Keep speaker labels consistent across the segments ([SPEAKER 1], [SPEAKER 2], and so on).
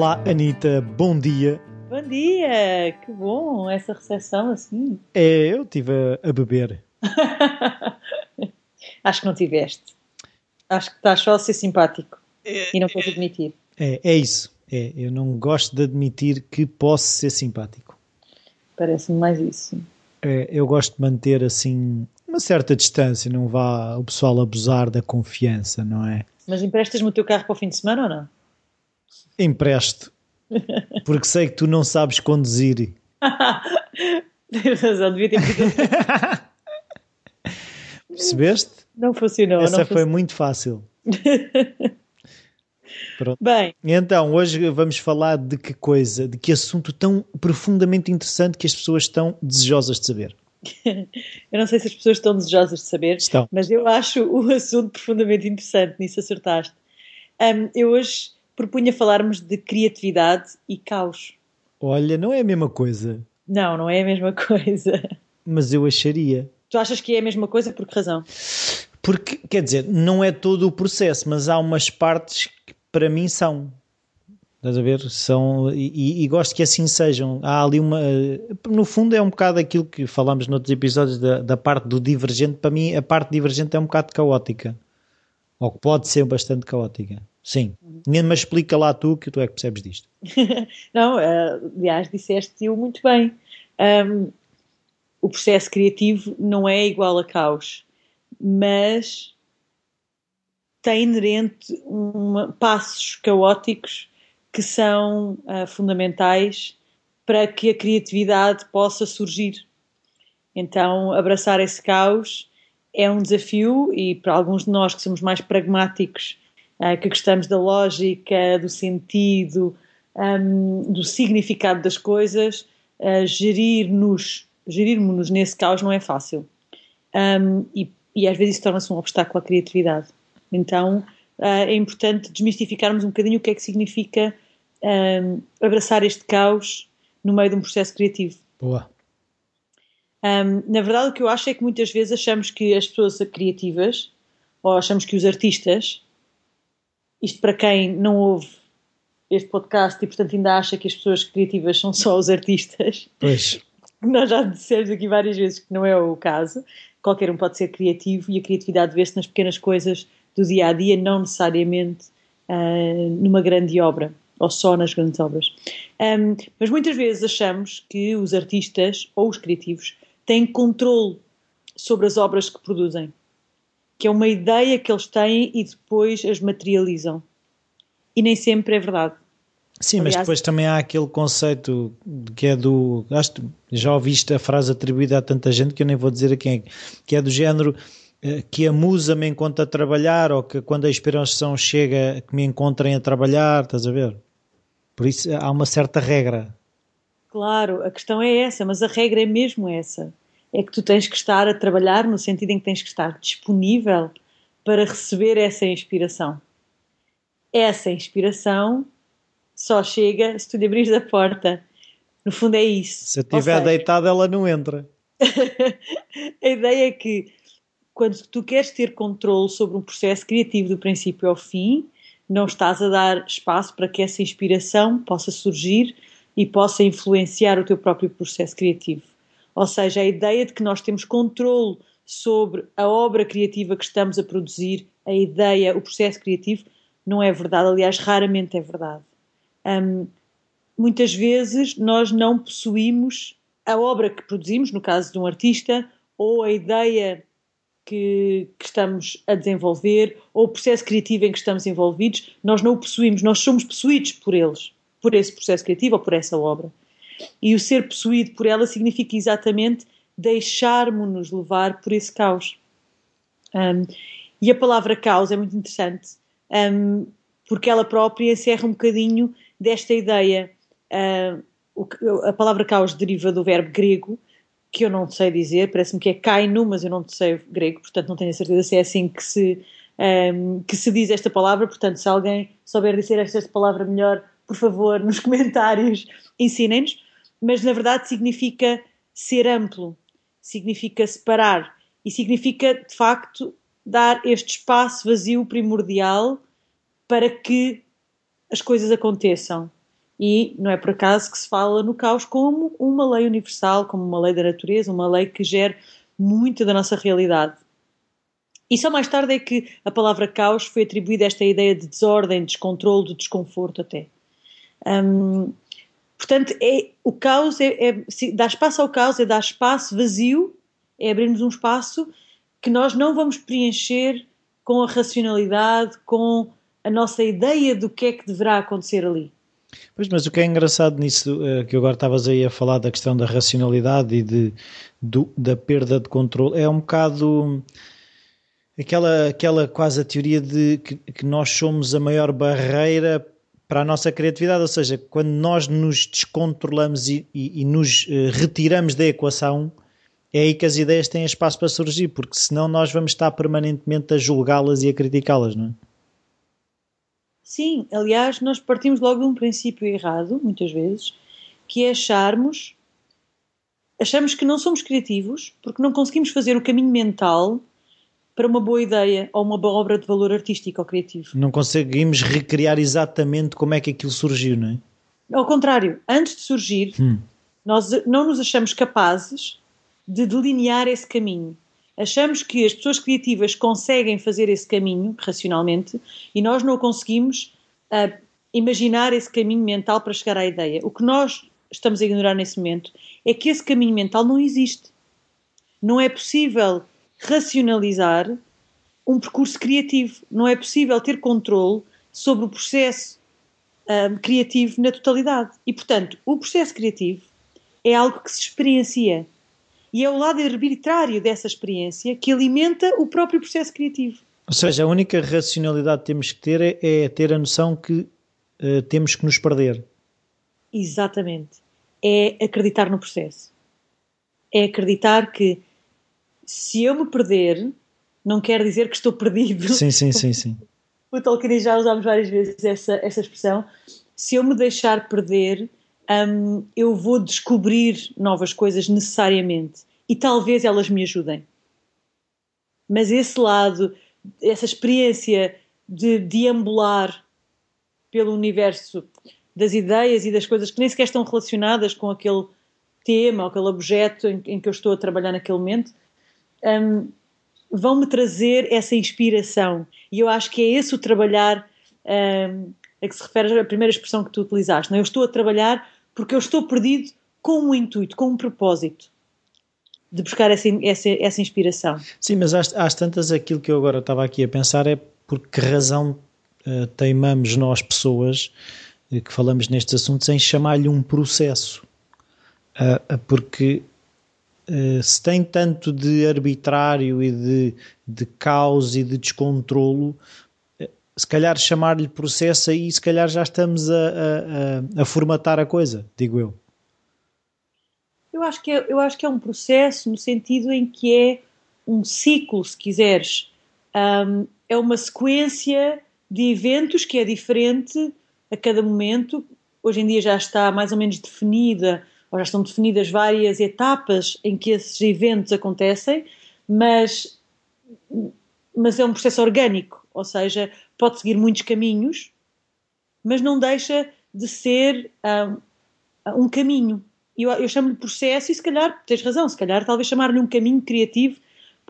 [SPEAKER 1] Olá, Anitta, bom dia.
[SPEAKER 2] Bom dia, que bom essa recepção assim.
[SPEAKER 1] É, eu estive a, a beber.
[SPEAKER 2] Acho que não tiveste. Acho que estás só a ser simpático e não queres admitir.
[SPEAKER 1] É, é isso. É, eu não gosto de admitir que posso ser simpático.
[SPEAKER 2] Parece-me mais isso.
[SPEAKER 1] É, eu gosto de manter assim uma certa distância, não vá o pessoal abusar da confiança, não é?
[SPEAKER 2] Mas emprestas-me o teu carro para o fim de semana ou não?
[SPEAKER 1] Empresto. Porque sei que tu não sabes conduzir.
[SPEAKER 2] Tens razão, devia ter pedido.
[SPEAKER 1] Percebeste?
[SPEAKER 2] Não funcionou.
[SPEAKER 1] Essa
[SPEAKER 2] não
[SPEAKER 1] foi muito fácil. Pronto.
[SPEAKER 2] Bem,
[SPEAKER 1] Então, hoje vamos falar de que coisa, de que assunto tão profundamente interessante que as pessoas estão desejosas de saber.
[SPEAKER 2] eu não sei se as pessoas estão desejosas de saber,
[SPEAKER 1] Estão.
[SPEAKER 2] mas eu acho o assunto profundamente interessante, nisso acertaste. Ahm, eu hoje propunha falarmos de criatividade e caos.
[SPEAKER 1] Olha, não é a mesma coisa,
[SPEAKER 2] Não, não é a mesma coisa.
[SPEAKER 1] mas eu acharia.
[SPEAKER 2] Tu achas que é a mesma coisa? Por que razão?
[SPEAKER 1] Porque, quer dizer, não é todo o processo, mas há umas partes que para mim são. Estás a ver? São, e, e- gosto que assim sejam. Há ali uma. No fundo, é um bocado aquilo que falamos noutros episódios da, da parte do divergente. Para mim, a parte divergente é um bocado caótica. Ou que pode ser bastante caótica. Sim. Mas explica lá tu que tu é que percebes disto.
[SPEAKER 2] Não, eh, aliás, disseste-o muito bem. Ahm, o processo criativo não é igual a caos, mas tem inerente uma- passos caóticos que são ah, fundamentais para que a criatividade possa surgir. Então, abraçar esse caos é um desafio e para alguns de nós que somos mais pragmáticos, ah, que gostamos da lógica, do sentido, hum, do significado das coisas, ah, gerir-nos, gerirmos-nos nesse caos não é fácil. Hum, e, e às vezes isso torna-se um obstáculo à criatividade. Então ah, é importante desmistificarmos um bocadinho o que é que significa hum, abraçar este caos no meio de um processo criativo.
[SPEAKER 1] Boa.
[SPEAKER 2] Um, na verdade, o que eu acho é que muitas vezes achamos que as pessoas criativas, ou achamos que os artistas, isto para quem não ouve este podcast e, portanto, ainda acha que as pessoas criativas são só os artistas,
[SPEAKER 1] Pois.
[SPEAKER 2] nós já dissemos aqui várias vezes que não é o caso. Qualquer um pode ser criativo e a criatividade vê-se nas pequenas coisas do dia a dia, não necessariamente ah, numa grande obra ou só nas grandes obras. Ahm, mas muitas vezes achamos que os artistas ou os criativos têm controle sobre as obras que produzem, que é uma ideia que eles têm e depois as materializam. E nem sempre é verdade.
[SPEAKER 1] Sim, mas
[SPEAKER 2] Aliás-
[SPEAKER 1] depois também há aquele conceito que é do. Acho que já ouviste a frase atribuída a tanta gente que eu nem vou dizer a quem é, que é do género eh, que a musa me encontra a trabalhar ou que quando a inspiração chega que me encontrem a trabalhar, estás a ver? Por isso há uma certa regra.
[SPEAKER 2] Claro, a questão é essa, mas a regra é mesmo essa. É que tu tens que estar a trabalhar no sentido em que tens que estar disponível para receber essa inspiração. Essa inspiração só chega se tu lhe abrires a porta. No fundo é isso.
[SPEAKER 1] Se eu estiver
[SPEAKER 2] seja,
[SPEAKER 1] deitado, ela não entra.
[SPEAKER 2] a ideia é que quando tu queres ter controle sobre um processo criativo do princípio ao fim, não estás a dar espaço para que essa inspiração possa surgir e possa influenciar o teu próprio processo criativo. Ou seja, a ideia de que nós temos controle sobre a obra criativa que estamos a produzir, a ideia, o processo criativo, não é verdade. Aliás, raramente é verdade. Hum, muitas vezes nós não possuímos a obra que produzimos, no caso de um artista, ou a ideia que, que estamos a desenvolver, ou o processo criativo em que estamos envolvidos, nós não o possuímos, nós somos possuídos por eles, por esse processo criativo ou por essa obra. E o ser possuído por ela significa exatamente deixarmos-nos levar por esse caos. Um, e a palavra caos é muito interessante, um, porque ela própria encerra um bocadinho desta ideia. Uh, o a palavra caos deriva do verbo grego, que eu não sei dizer, parece-me que é kaino, mas eu não sei grego, portanto não tenho a certeza se é assim que se, um, que se diz esta palavra. Portanto, se alguém souber dizer esta palavra melhor, por favor, nos comentários, ensinem-nos. Mas na verdade significa ser amplo, significa separar e significa de facto dar este espaço vazio primordial para que as coisas aconteçam. E não é por acaso que se fala no caos como uma lei universal, como uma lei da natureza, uma lei que gera muito da nossa realidade. E só mais tarde é que a palavra caos foi atribuída a esta ideia de desordem, descontrole, de desconforto até. Um, portanto, é, o caos é, é dar espaço ao caos, é dar espaço vazio, é abrirmos um espaço que nós não vamos preencher com a racionalidade, com a nossa ideia do que é que deverá acontecer ali.
[SPEAKER 1] Pois, mas o que é engraçado nisso, eh, que agora estavas aí a falar da questão da racionalidade e de, do, da perda de controle, é um bocado aquela, aquela quase a teoria de que, que, nós somos a maior barreira para a nossa criatividade, ou seja, quando nós nos descontrolamos e, e, e nos uh, retiramos da equação, é aí que as ideias têm espaço para surgir, porque senão nós vamos estar permanentemente a julgá-las e a criticá-las, não é?
[SPEAKER 2] Sim, aliás, nós partimos logo de um princípio errado, muitas vezes, que é acharmos achamos que não somos criativos porque não conseguimos fazer o caminho mental para uma boa ideia ou uma boa obra de valor artístico ou criativo.
[SPEAKER 1] Não conseguimos recriar exatamente como é que aquilo surgiu, não é?
[SPEAKER 2] Ao contrário, antes de surgir, hum. nós não nos achamos capazes de delinear esse caminho. Achamos que as pessoas criativas conseguem fazer esse caminho racionalmente e nós não conseguimos uh, imaginar esse caminho mental para chegar à ideia. O que nós estamos a ignorar nesse momento é que esse caminho mental não existe. Não é possível racionalizar um percurso criativo. Não é possível ter controle sobre o processo um, criativo na totalidade. E, portanto, o processo criativo é algo que se experiencia. E é o lado arbitrário dessa experiência que alimenta o próprio processo criativo.
[SPEAKER 1] Ou seja, a única racionalidade que temos que ter é, é ter a noção que uh, temos que nos perder.
[SPEAKER 2] Exatamente. É acreditar no processo. É acreditar que se eu me perder, não quer dizer que estou perdido.
[SPEAKER 1] Sim, sim, sim, sim.
[SPEAKER 2] O Tolkien já usámos várias vezes essa, essa expressão. Se eu me deixar perder, um, eu vou descobrir novas coisas necessariamente e talvez elas me ajudem. Mas esse lado, essa experiência de deambular pelo universo das ideias e das coisas que nem sequer estão relacionadas com aquele tema aquele objeto em, em que eu estou a trabalhar naquele momento, um, vão-me trazer essa inspiração. E eu acho que é esse o trabalhar um, a que se refere a primeira expressão que tu utilizaste. Não? É? Eu estou a trabalhar porque eu estou perdido com um intuito, com um propósito de buscar essa, essa, essa inspiração.
[SPEAKER 1] Sim, mas às, tantas aquilo que eu agora estava aqui a pensar é por que razão uh, teimamos nós pessoas uh, que falamos nestes assuntos em chamar-lhe um processo. Uh, porque eh, se tem tanto de arbitrário e de, de caos e de descontrolo, eh, se calhar chamar-lhe processo aí, se calhar já estamos a, a, a, formatar a coisa, digo eu.
[SPEAKER 2] Eu acho, que é, eu acho que é um processo no sentido em que é um ciclo, se quiseres. Um, é uma sequência de eventos que é diferente a cada momento. Hoje em dia já está mais ou menos definida ou já estão definidas várias etapas em que esses eventos acontecem, mas, mas é um processo orgânico, ou seja, pode seguir muitos caminhos, mas não deixa de ser um, um caminho. Eu, eu chamo-lhe processo e se calhar, tens razão, se calhar talvez chamar-lhe um caminho criativo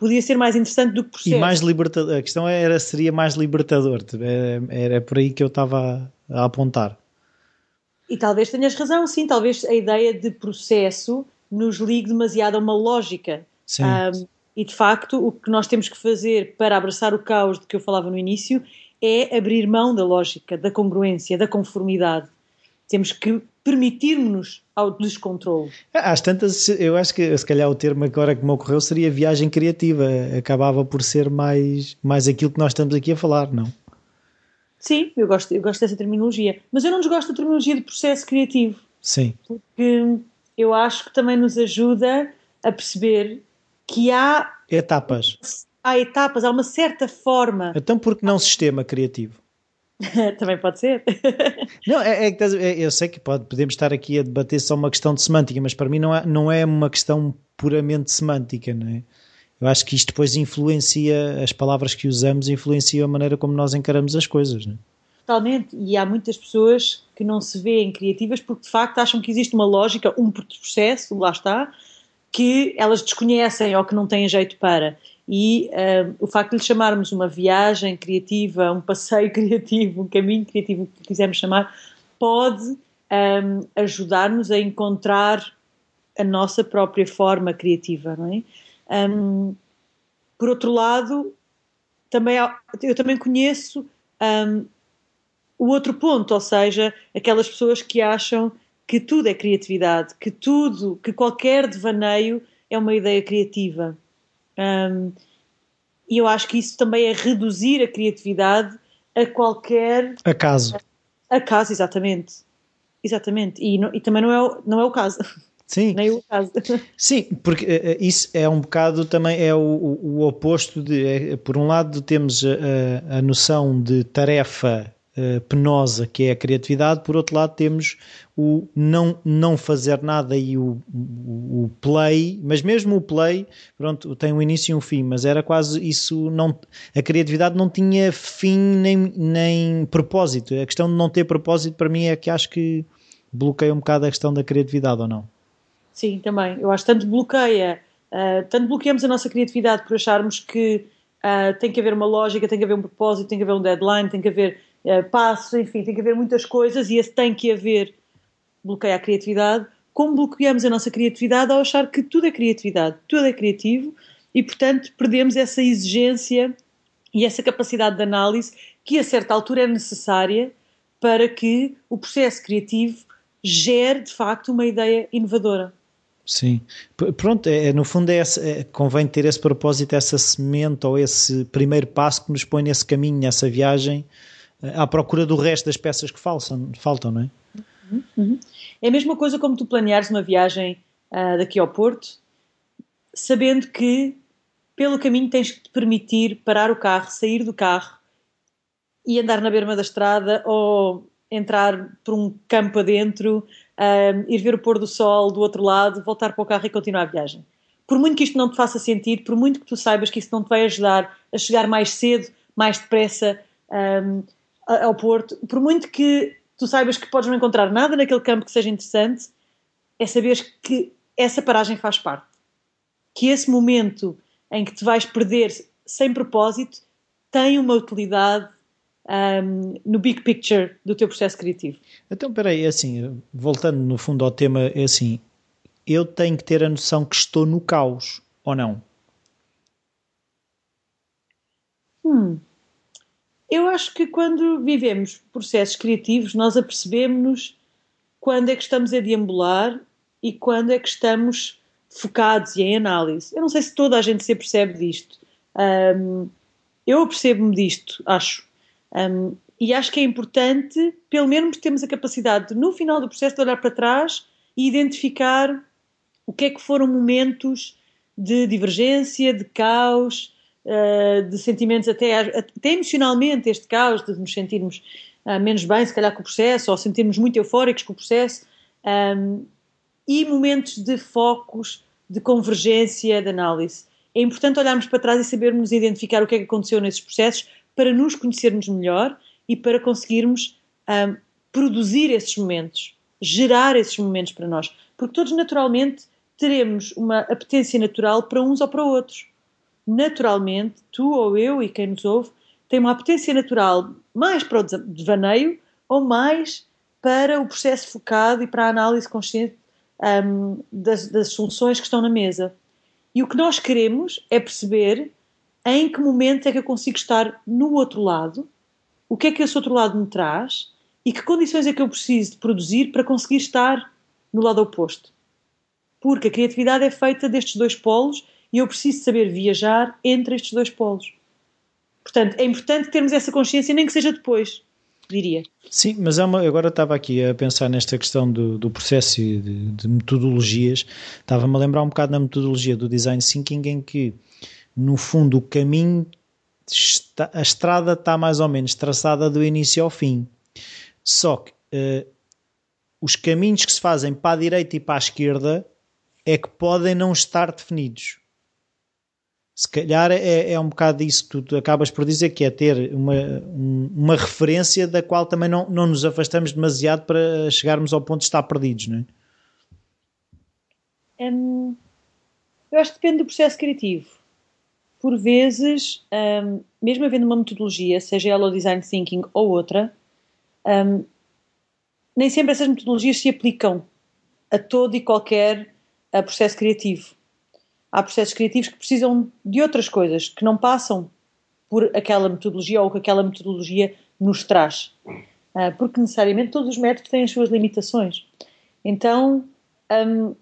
[SPEAKER 2] podia ser mais interessante do que processo.
[SPEAKER 1] E mais libertador, a questão era, seria mais libertador, era, era por aí que eu estava a apontar.
[SPEAKER 2] E talvez tenhas razão, sim, talvez a ideia de processo nos ligue demasiado a uma lógica.
[SPEAKER 1] Sim. Um,
[SPEAKER 2] e de facto, o que nós temos que fazer para abraçar o caos de que eu falava no início é abrir mão da lógica, da congruência, da conformidade. Temos que permitir-nos ao descontrole.
[SPEAKER 1] Às tantas, eu acho que se calhar o termo agora que me ocorreu seria viagem criativa. Acabava por ser mais, mais aquilo que nós estamos aqui a falar, não?
[SPEAKER 2] Sim, eu gosto, eu gosto dessa terminologia. Mas eu não desgosto da terminologia de processo criativo.
[SPEAKER 1] Sim.
[SPEAKER 2] Porque eu acho que também nos ajuda a perceber que há.
[SPEAKER 1] Etapas.
[SPEAKER 2] Há etapas, há uma certa forma.
[SPEAKER 1] Então, por que não sistema criativo?
[SPEAKER 2] também pode ser.
[SPEAKER 1] não, é, é, eu sei que pode, podemos estar aqui a debater só uma questão de semântica, mas para mim não é, não é uma questão puramente semântica, não é? Eu acho que isto depois influencia, as palavras que usamos influenciam a maneira como nós encaramos as coisas. Não é?
[SPEAKER 2] totalmente. E há muitas pessoas que não se veem criativas porque de facto acham que existe uma lógica, um processo, lá está, que elas desconhecem ou que não têm jeito para. E uh, o facto de lhe chamarmos uma viagem criativa, um passeio criativo, um caminho criativo, o que quisermos chamar, pode um, ajudar-nos a encontrar a nossa própria forma criativa, não é? Um, por outro lado, também eu também conheço um, o outro ponto, ou seja, aquelas pessoas que acham que tudo é criatividade, que tudo, que qualquer devaneio é uma ideia criativa. Um, e eu acho que isso também é reduzir a criatividade a qualquer
[SPEAKER 1] acaso.
[SPEAKER 2] Acaso, exatamente. Exatamente. E, não, e também não é, não é o caso.
[SPEAKER 1] Sim.
[SPEAKER 2] Nem o caso.
[SPEAKER 1] Sim, porque uh, isso é um bocado também é o, o, oposto de. É, por um lado, temos a, a noção de tarefa uh, penosa que é a criatividade, por outro lado, temos o não, não fazer nada e o, o, o, play, mas mesmo o play, pronto, tem um início e um fim, mas era quase isso. Não, a criatividade não tinha fim nem, nem propósito. A questão de não ter propósito, para mim, é que acho que bloqueia um bocado a questão da criatividade ou não.
[SPEAKER 2] Sim, também. Eu acho que tanto bloqueia, uh, tanto bloqueamos a nossa criatividade por acharmos que uh, tem que haver uma lógica, tem que haver um propósito, tem que haver um deadline, tem que haver uh, passos, enfim, tem que haver muitas coisas e esse tem que haver bloqueia a criatividade. Como bloqueamos a nossa criatividade ao achar que tudo é criatividade, tudo é criativo e, portanto, perdemos essa exigência e essa capacidade de análise que, a certa altura, é necessária para que o processo criativo gere, de facto, uma ideia inovadora.
[SPEAKER 1] Sim, pronto, é, é, no fundo é, é, convém ter esse propósito, essa semente ou esse primeiro passo que nos põe nesse caminho, nessa viagem, eh, à procura do resto das peças que faltam, faltam não é?
[SPEAKER 2] Uhum, uhum. É a mesma coisa como tu planeares uma viagem uh, daqui ao Porto, sabendo que pelo caminho tens que te permitir parar o carro, sair do carro e andar na berma da estrada ou entrar por um campo adentro ir ver o pôr do sol do outro lado, voltar para o carro e continuar a viagem. Por muito que isto não te faça sentido, por muito que tu saibas que isso não te vai ajudar a chegar mais cedo, mais depressa um, ao Porto, por muito que tu saibas que podes não encontrar nada naquele campo que seja interessante, é saber que essa paragem faz parte. Que esse momento em que te vais perder sem propósito tem uma utilidade um, no big picture do teu processo criativo.
[SPEAKER 1] Então, peraí, é assim, voltando no fundo ao tema, é assim, eu tenho que ter a noção que estou no caos, ou não?
[SPEAKER 2] Hum. Eu acho que quando vivemos processos criativos, nós apercebemos-nos quando é que estamos a deambular e quando é que estamos focados e em análise. Eu não sei se toda a gente se percebe disto. Um, eu percebo-me disto, acho. Um, e acho que é importante, pelo menos, termos a capacidade de, no final do processo, de olhar para trás e identificar o que é que foram momentos de divergência, de caos, uh, de sentimentos até, até emocionalmente, este caos, de nos sentirmos uh, menos bem, se calhar, com o processo, ou sentirmos muito eufóricos com o processo, e momentos de focos, de convergência, de análise. É importante olharmos para trás e sabermos identificar o que é que aconteceu nesses processos para nos conhecermos melhor e para conseguirmos um, produzir esses momentos, gerar esses momentos para nós. Porque todos naturalmente teremos uma apetência natural para uns ou para outros. Naturalmente, tu ou eu e quem nos ouve tem uma apetência natural mais para o devaneio ou mais para o processo focado e para a análise consciente um, das, das soluções que estão na mesa. E o que nós queremos é perceber em que momento é que eu consigo estar no outro lado, o que é que esse outro lado me traz e que condições é que eu preciso de produzir para conseguir estar no lado oposto. Porque a criatividade é feita destes dois polos e eu preciso saber viajar entre estes dois polos. Portanto, é importante termos essa consciência, nem que seja depois, diria.
[SPEAKER 1] Sim, mas uma, agora estava aqui a pensar nesta questão do, do processo e de, de metodologias. Estava-me a lembrar um bocado na metodologia do design thinking, em que no fundo, o caminho, está, a estrada está mais ou menos traçada do início ao fim. Só que uh, os caminhos que se fazem para a direita e para a esquerda é que podem não estar definidos. Se calhar é, é um bocado isso que tu acabas por dizer, que é ter uma, uma referência da qual também não, não nos afastamos demasiado para chegarmos ao ponto de estar perdidos, não
[SPEAKER 2] é? Eu acho que depende do processo criativo. Por vezes, hum, mesmo havendo uma metodologia, seja ela o design thinking ou outra, hum, nem sempre essas metodologias se aplicam a todo e qualquer uh, processo criativo há processos criativos que precisam de outras coisas, que não passam por aquela metodologia ou que aquela metodologia nos traz. Uh, porque necessariamente todos os métodos têm as suas limitações. Então, um,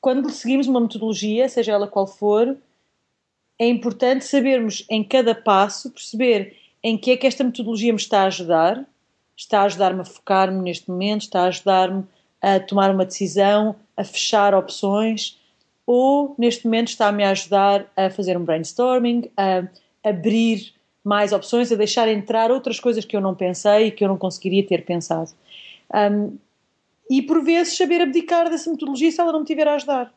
[SPEAKER 2] quando seguimos uma metodologia, seja ela qual for, é importante sabermos em cada passo, perceber em que é que esta metodologia me está a ajudar, está a ajudar-me a focar-me neste momento, está a ajudar-me a tomar uma decisão, a fechar opções, ou neste momento está-me a ajudar a fazer um brainstorming, a abrir mais opções, a deixar entrar outras coisas que eu não pensei e que eu não conseguiria ter pensado. Um, e por vezes saber abdicar dessa metodologia se ela não me tiver a ajudar.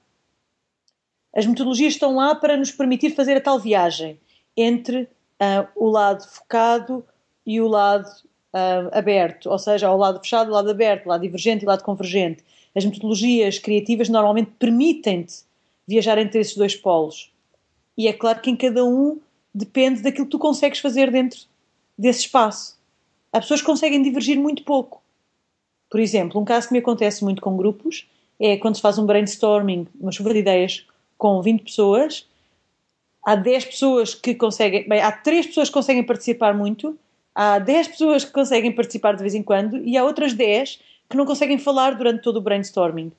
[SPEAKER 2] As metodologias estão lá para nos permitir fazer a tal viagem entre uh, o lado focado e o lado uh, aberto, ou seja, o lado fechado, o lado aberto, o lado divergente e o lado convergente. As metodologias criativas normalmente permitem-te viajar entre esses dois polos. E é claro que em cada um depende daquilo que tu consegues fazer dentro desse espaço. Há pessoas que conseguem divergir muito pouco. Por exemplo, um caso que me acontece muito com grupos é quando se faz um brainstorming, uma chuva de ideias com 20 pessoas, há 10 pessoas que conseguem, bem, há 3 pessoas que conseguem participar muito, há 10 pessoas que conseguem participar de vez em quando e há outras 10 que não conseguem falar durante todo o brainstorming.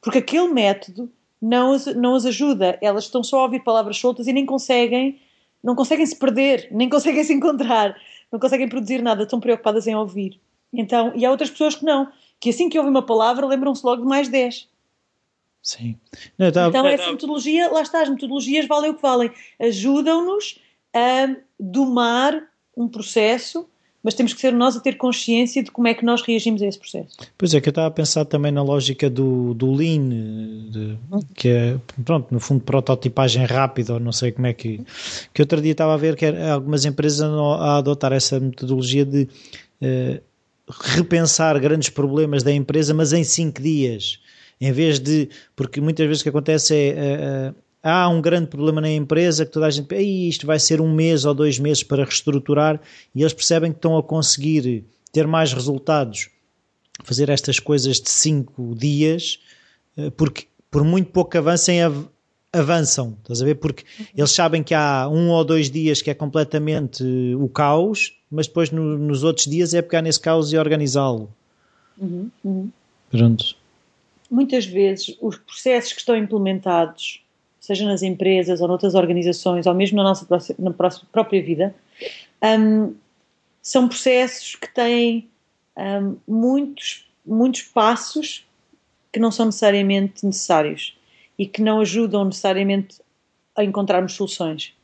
[SPEAKER 2] Porque aquele método não as, não as ajuda. Elas estão só a ouvir palavras soltas e nem conseguem, não conseguem se perder, nem conseguem se encontrar, não conseguem produzir nada, estão preocupadas em ouvir. Então, e há outras pessoas que não, que assim que ouvem uma palavra lembram-se logo de mais 10.
[SPEAKER 1] Sim.
[SPEAKER 2] Não, tá, então, essa metodologia, lá está, as metodologias valem o que valem. Ajudam-nos a domar um processo mas temos que ser nós a ter consciência de como é que nós reagimos a esse processo.
[SPEAKER 1] Pois é, que eu estava a pensar também na lógica do, do Lean, de, que é, pronto, no fundo, prototipagem rápida, ou não sei como é que. Que outro dia estava a ver que algumas empresas a adotar essa metodologia de uh, repensar grandes problemas da empresa, mas em cinco dias. Em vez de. Porque muitas vezes o que acontece é. Uh, há um grande problema na empresa que toda a gente isto vai ser um mês ou dois meses para reestruturar e eles percebem que estão a conseguir ter mais resultados fazer estas coisas de cinco dias eh, porque por muito pouco avancem avançam, estás a ver? Porque uhum. eles sabem que há um ou dois dias que é completamente o caos, mas depois no, nos outros dias é pegar nesse caos e organizá-lo.
[SPEAKER 2] Uhum, uhum.
[SPEAKER 1] Pronto.
[SPEAKER 2] Muitas vezes os processos que estão implementados seja nas empresas ou noutras organizações, ou mesmo na nossa na própria vida, um, são processos que têm um, muitos, muitos passos que não são necessariamente necessários e que não ajudam necessariamente a encontrarmos soluções.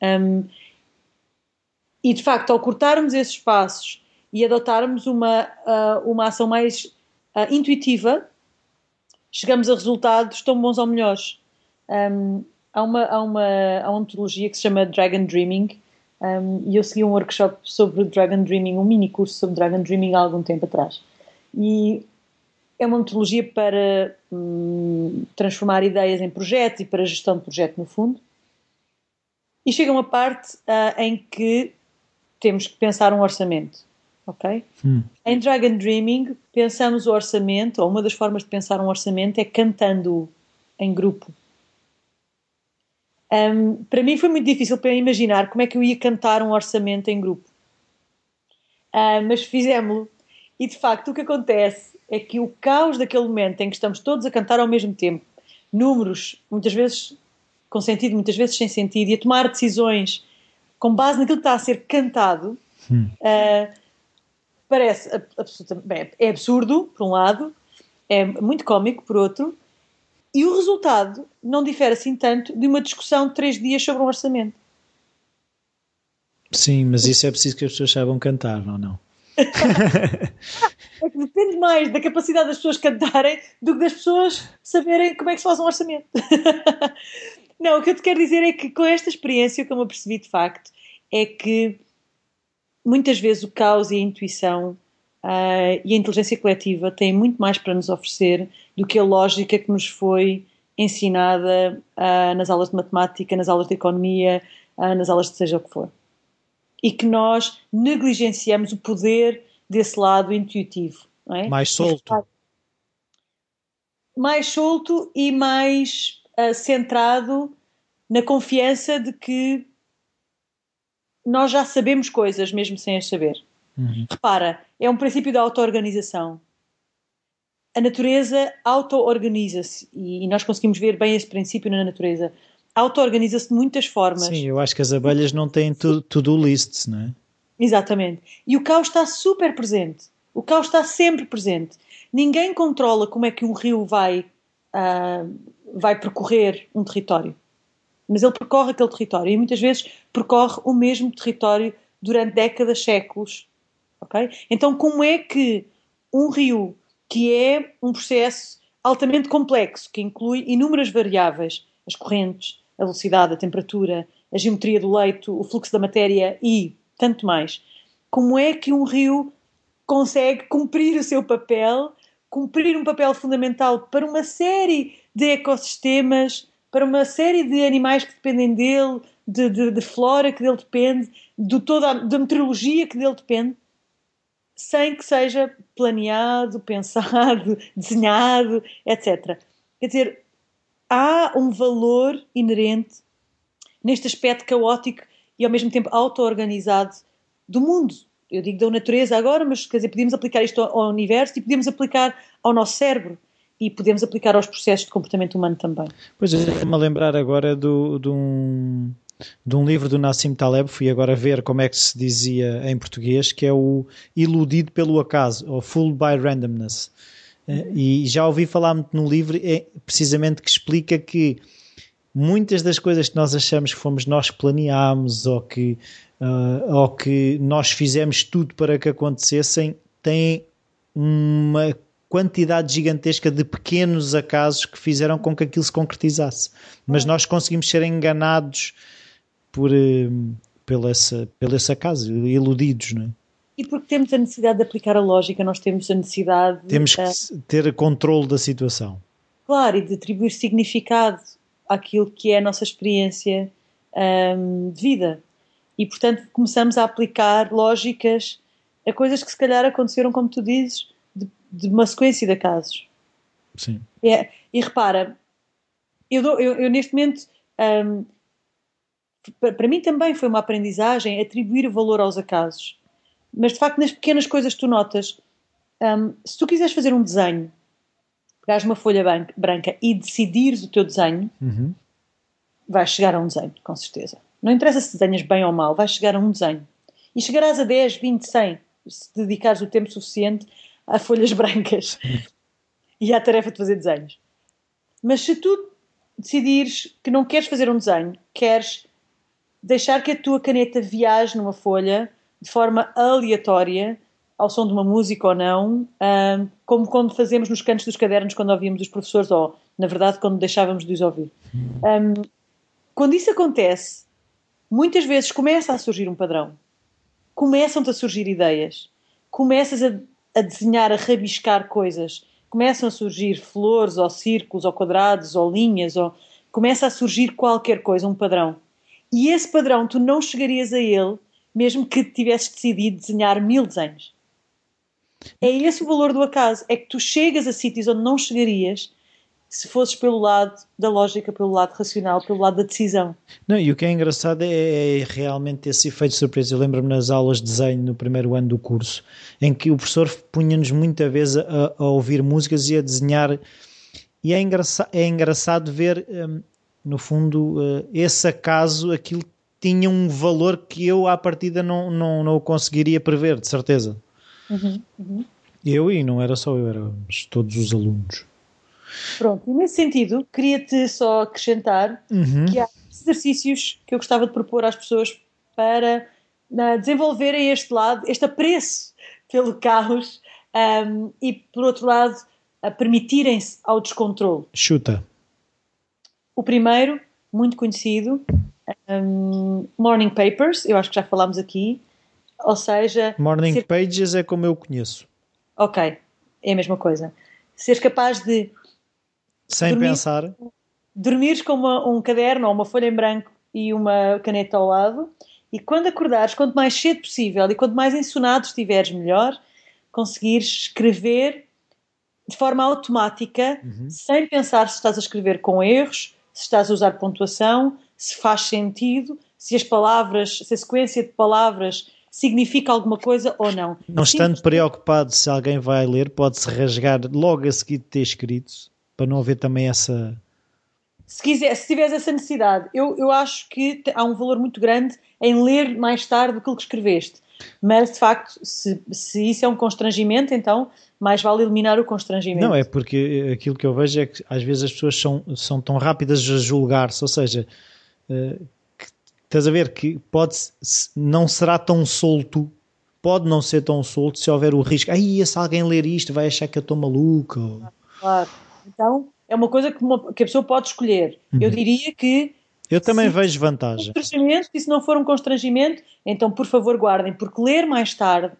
[SPEAKER 2] Um, e de facto, ao cortarmos esses passos e adotarmos uma, uh, uma ação mais uh, intuitiva, chegamos a resultados tão bons ou melhores. Um, há, uma, há, uma, há uma metodologia que se chama Dragon Dreaming um, e eu segui um workshop sobre Dragon Dreaming, um mini curso sobre Dragon Dreaming há algum tempo atrás. E é uma metodologia para hum, transformar ideias em projetos e para gestão de projeto no fundo. E chega uma parte uh, em que temos que pensar um orçamento, ok?
[SPEAKER 1] Hum.
[SPEAKER 2] Em Dragon Dreaming pensamos o orçamento, ou uma das formas de pensar um orçamento é cantando em grupo. Um, para mim foi muito difícil para imaginar como é que eu ia cantar um orçamento em grupo. Uh, mas fizemos-lo. E de facto o que acontece é que o caos daquele momento em que estamos todos a cantar ao mesmo tempo, números, muitas vezes com sentido, muitas vezes sem sentido, e a tomar decisões com base naquilo que está a ser cantado,
[SPEAKER 1] hum. uh,
[SPEAKER 2] parece absolutamente. É absurdo, por um lado, é muito cómico, por outro, e o resultado não difere assim tanto de uma discussão de três dias sobre um orçamento.
[SPEAKER 1] Sim, mas isso é preciso que as pessoas saibam cantar, ou não?
[SPEAKER 2] é que depende mais da capacidade das pessoas cantarem do que das pessoas saberem como é que se faz um orçamento. Não, o que eu te quero dizer é que com esta experiência, o que eu me apercebi de facto é que muitas vezes o caos e a intuição uh, e a inteligência coletiva têm muito mais para nos oferecer do que a lógica que nos foi ensinada uh, nas aulas de matemática, nas aulas de economia, uh, nas aulas de seja o que for. E que nós negligenciamos o poder desse lado intuitivo. É?
[SPEAKER 1] Mais solto.
[SPEAKER 2] Mais solto e mais centrado na confiança de que nós já sabemos coisas mesmo sem as saber.
[SPEAKER 1] Uhum.
[SPEAKER 2] Repara, é um princípio da auto-organização. A natureza auto-organiza-se e nós conseguimos ver bem esse princípio na natureza. Auto-organiza-se de muitas formas.
[SPEAKER 1] Sim, eu acho que as abelhas não têm to-do lists, não é?
[SPEAKER 2] Exatamente. E o caos está super presente. O caos está sempre presente. Ninguém controla como é que um rio vai, uh, vai percorrer um território. Mas ele percorre aquele território e muitas vezes percorre o mesmo território durante décadas, séculos. Okay? Então, como é que um rio, que é um processo altamente complexo, que inclui inúmeras variáveis, as correntes, a velocidade, a temperatura, a geometria do leito, o fluxo da matéria e tanto mais, como é que um rio consegue cumprir o seu papel, cumprir um papel fundamental para uma série de ecossistemas, para uma série de animais que dependem dele, de, de, de flora que dele depende, de toda a, da meteorologia que dele depende, sem que seja planeado, pensado, desenhado, etc. Quer dizer, há um valor inerente neste aspecto caótico e ao mesmo tempo auto-organizado do mundo eu digo da natureza agora, mas quer dizer, podemos aplicar isto ao universo e podemos aplicar ao nosso cérebro e podemos aplicar aos processos de comportamento humano também.
[SPEAKER 1] Pois estou-me a lembrar agora do, do um, de um livro do Nassim Taleb, fui agora ver como é que se dizia em português, que é o Iludido pelo Acaso, ou Fooled by Randomness. Eh, e já ouvi falar muito no livro, é precisamente que explica que muitas das coisas que nós achamos que fomos nós que planeámos ou que uh, ou que nós fizemos tudo para que acontecessem, têm uma quantidade gigantesca de pequenos acasos que fizeram com que aquilo se concretizasse. Mas nós conseguimos ser enganados por, uh, pelo, esse, pelo esse acaso, iludidos, não é?
[SPEAKER 2] E porque temos a necessidade de aplicar a lógica, nós temos a necessidade.
[SPEAKER 1] Temos que ter controle da situação.
[SPEAKER 2] Claro, e de atribuir significado àquilo que é a nossa experiência um, de vida e, portanto, começamos a aplicar lógicas a coisas que se calhar aconteceram, como tu dizes, de, de uma sequência de casos.
[SPEAKER 1] Sim.
[SPEAKER 2] É, e repara, eu, dou, eu, eu neste momento, um, para mim também foi uma aprendizagem atribuir valor aos acasos. Mas de facto, nas pequenas coisas que tu notas, um, se tu quiseres fazer um desenho, pegares uma folha branca e decidires o teu desenho,
[SPEAKER 1] uhum.
[SPEAKER 2] vais chegar a um desenho, com certeza. Não interessa se desenhas bem ou mal, vais chegar a um desenho. E chegarás a 10, 20, 100, se dedicares o tempo suficiente a folhas brancas e à tarefa de fazer desenhos. Mas se tu decidires que não queres fazer um desenho, queres deixar que a tua caneta viaje numa folha de forma aleatória, ao som de uma música ou não, como quando fazemos nos cantos dos cadernos quando ouvíamos os professores, ou na verdade quando deixávamos de os ouvir. Um, quando isso acontece, muitas vezes começa a surgir um padrão. Começam-te a surgir ideias. Começas a, a desenhar, a rabiscar coisas. Começam a surgir flores, ou círculos, ou quadrados, ou linhas, ou começa a surgir qualquer coisa, um padrão. E esse padrão tu não chegarias a ele mesmo que tivesses decidido desenhar mil desenhos. É esse o valor do acaso, é que tu chegas a sítios onde não chegarias se fosses pelo lado da lógica, pelo lado racional, pelo lado da decisão.
[SPEAKER 1] Não, e o que é engraçado é, é realmente esse efeito de surpresa. Eu lembro-me nas aulas de desenho no primeiro ano do curso, em que o professor punha-nos muita vez a, a, ouvir músicas e a desenhar, e é, engraça, é engraçado ver, um, no fundo, uh, esse acaso, aquilo tinha um valor que eu à partida não, não, não conseguiria prever, de certeza.
[SPEAKER 2] Uhum, uhum.
[SPEAKER 1] Eu e não era só eu, éramos todos os alunos.
[SPEAKER 2] Pronto, e nesse sentido, queria-te só acrescentar
[SPEAKER 1] uhum.
[SPEAKER 2] que há exercícios que eu gostava de propor às pessoas para uh, desenvolverem este lado, este apreço pelo caos um, e, por outro lado, permitirem-se ao descontrole.
[SPEAKER 1] Chuta.
[SPEAKER 2] O primeiro, muito conhecido, um, Morning Papers, eu acho que já falámos aqui, ou seja...
[SPEAKER 1] Morning ser... Pages é como eu conheço.
[SPEAKER 2] Ok, é a mesma coisa. Seres capaz de...
[SPEAKER 1] Sem dormir, pensar.
[SPEAKER 2] Dormires com uma, um caderno ou uma folha em branco e uma caneta ao lado e quando acordares, quanto mais cedo possível e quanto mais ensonado estiveres, melhor, conseguires escrever de forma automática, uhum. sem pensar se estás a escrever com erros, se estás a usar pontuação, se faz sentido, se as palavras, se a sequência de palavras significa alguma coisa ou não.
[SPEAKER 1] Não estando preocupado se alguém vai ler, pode-se rasgar logo a seguir de ter escrito, para não haver também essa.
[SPEAKER 2] Se, quiser, se tiveres essa necessidade, eu, eu acho que há um valor muito grande em ler mais tarde aquilo que escreveste. Mas, de facto, se, se isso é um constrangimento, então mais vale eliminar o constrangimento.
[SPEAKER 1] Não, é porque aquilo que eu vejo é que às vezes as pessoas são, são tão rápidas a julgar-se, ou seja, uh, que, estás a ver que pode não será tão solto, pode não ser tão solto se houver o risco, aí se alguém ler isto vai achar que eu estou maluco.
[SPEAKER 2] Claro, então é uma coisa que, uma, que a pessoa pode escolher. Uhum. Eu diria que
[SPEAKER 1] eu também vejo vantagem.
[SPEAKER 2] Constrangimento, e se não for um constrangimento, então por favor guardem, porque ler mais tarde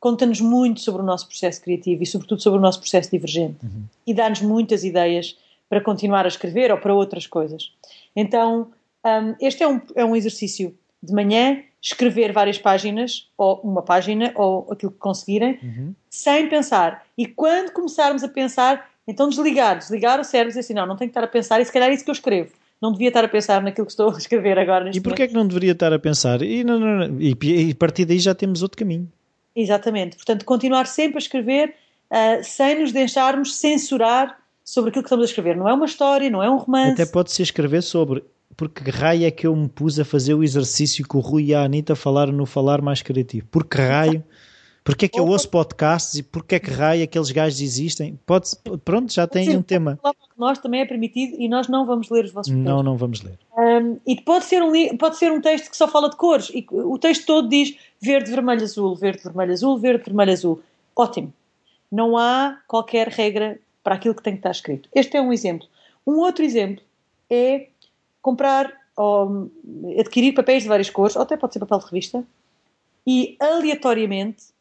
[SPEAKER 2] conta-nos muito sobre o nosso processo criativo e, sobretudo, sobre o nosso processo divergente. Uhum. E dá-nos muitas ideias para continuar a escrever ou para outras coisas. Então, um, este é um, é um exercício de manhã, escrever várias páginas, ou uma página, ou aquilo que conseguirem, uhum. sem pensar. E quando começarmos a pensar, então desligar, desligar o cérebro e dizer assim: não, não tenho que estar a pensar, e se calhar é isso que eu escrevo não devia estar a pensar naquilo que estou a escrever agora.
[SPEAKER 1] E porquê é que não deveria estar a pensar? E, não, não, e, e a partir daí já temos outro caminho.
[SPEAKER 2] Exatamente. Portanto, continuar sempre a escrever uh, sem nos deixarmos censurar sobre aquilo que estamos a escrever. Não é uma história, não é um romance.
[SPEAKER 1] Até pode ser escrever sobre. Porque raio é que eu me pus a fazer o exercício que o Rui e a Anitta falaram no Falar Mais Criativo? Porque raio. Porque é que eu ouço podcasts e porque é que raio aqueles gajos existem? Pode, pronto, já tem um tema.
[SPEAKER 2] Nós também é permitido e nós não vamos ler os vossos
[SPEAKER 1] textos. Não, não vamos ler.
[SPEAKER 2] Um, e pode ser, um, pode ser um texto que só fala de cores e o texto todo diz verde, vermelho, azul, verde, vermelho, azul, verde, vermelho, azul. Ótimo. Não há qualquer regra para aquilo que tem que estar escrito. Este é um exemplo. Um outro exemplo é comprar ou adquirir papéis de várias cores, ou até pode ser papel de revista, e aleatoriamente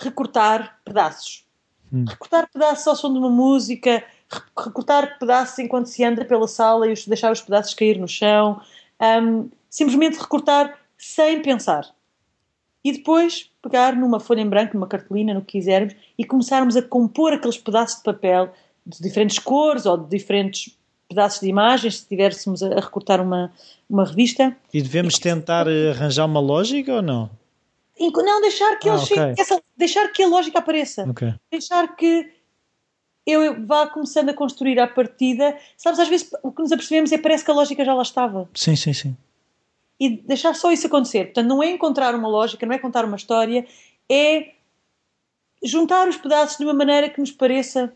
[SPEAKER 2] recortar pedaços. Hum. Recortar pedaços ao som de uma música, recortar pedaços enquanto se anda pela sala e deixar os pedaços cair no chão. Um, simplesmente recortar sem pensar. E depois pegar numa folha em branco, numa cartolina, no que quisermos, e começarmos a compor aqueles pedaços de papel de diferentes cores ou de diferentes pedaços de imagens, se estivéssemos a recortar uma, uma revista.
[SPEAKER 1] E devemos tentar arranjar uma lógica ou não?
[SPEAKER 2] Não, deixar que, ah, okay. essa, deixar que a lógica apareça.
[SPEAKER 1] Okay.
[SPEAKER 2] Deixar que eu vá começando a construir à partida. Sabes, às vezes o que nos apercebemos é parece que a lógica já lá estava.
[SPEAKER 1] Sim, sim, sim.
[SPEAKER 2] E deixar só isso acontecer. Portanto, não é encontrar uma lógica, não é contar uma história, é juntar os pedaços de uma maneira que nos pareça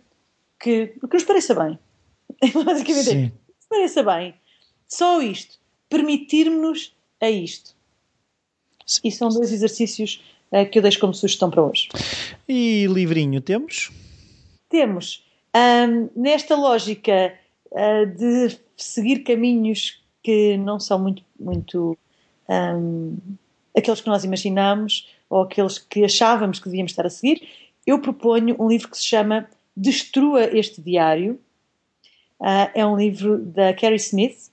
[SPEAKER 2] que, que nos pareça bem. Basicamente, Sim. que nos pareça bem. Só isto. Permitir-nos a isto. E são dois exercícios uh, que eu deixo como sugestão para hoje.
[SPEAKER 1] E livrinho temos?
[SPEAKER 2] Temos. Um, nesta lógica uh, de seguir caminhos que não são muito, muito um, aqueles que nós imaginamos ou aqueles que achávamos que devíamos estar a seguir, eu proponho um livro que se chama Destrua este Diário. Uh, é um livro da Carrie Smith.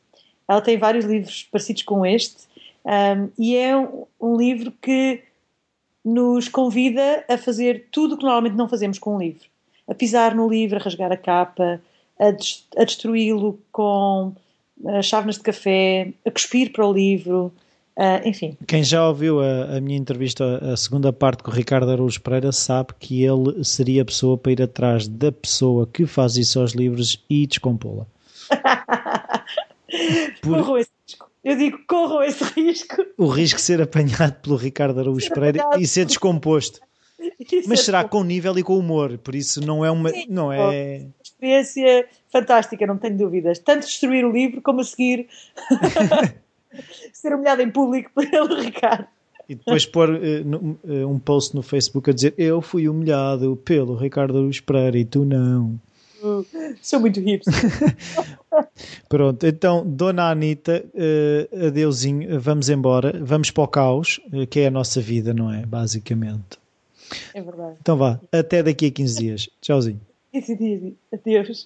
[SPEAKER 2] Ela tem vários livros parecidos com este um, e é um, um, livro que nos convida a fazer tudo o que normalmente não fazemos com um livro. A pisar no livro, a rasgar a capa, a, des a destruí-lo com uh, chávenas de café, a cuspir para o livro, uh, enfim.
[SPEAKER 1] Quem já ouviu a, a, minha entrevista, a segunda parte com o Ricardo Araújo Pereira, sabe que ele seria a pessoa para ir atrás da pessoa que faz isso aos livros e descompô-la.
[SPEAKER 2] Por... Eu digo, corram esse risco.
[SPEAKER 1] O risco de ser apanhado pelo Ricardo Araújo Pereira e ser descomposto. Mas será com nível e com humor, por isso não é uma. Sim, não é...
[SPEAKER 2] Experiência fantástica, não tenho dúvidas. Tanto destruir o livro como a seguir ser humilhado em público pelo Ricardo.
[SPEAKER 1] E depois pôr uh, um post no Facebook a dizer eu fui humilhado pelo Ricardo Araújo Pereira e tu não.
[SPEAKER 2] Sou muito hipster.
[SPEAKER 1] Pronto, então, Dona Anitta, uh, adeusinho, vamos embora, vamos para o caos, uh, que é a nossa vida, não é? Basicamente.
[SPEAKER 2] É verdade.
[SPEAKER 1] Então vá, até daqui a 15 dias. Tchauzinho.
[SPEAKER 2] 15 dias, adeus.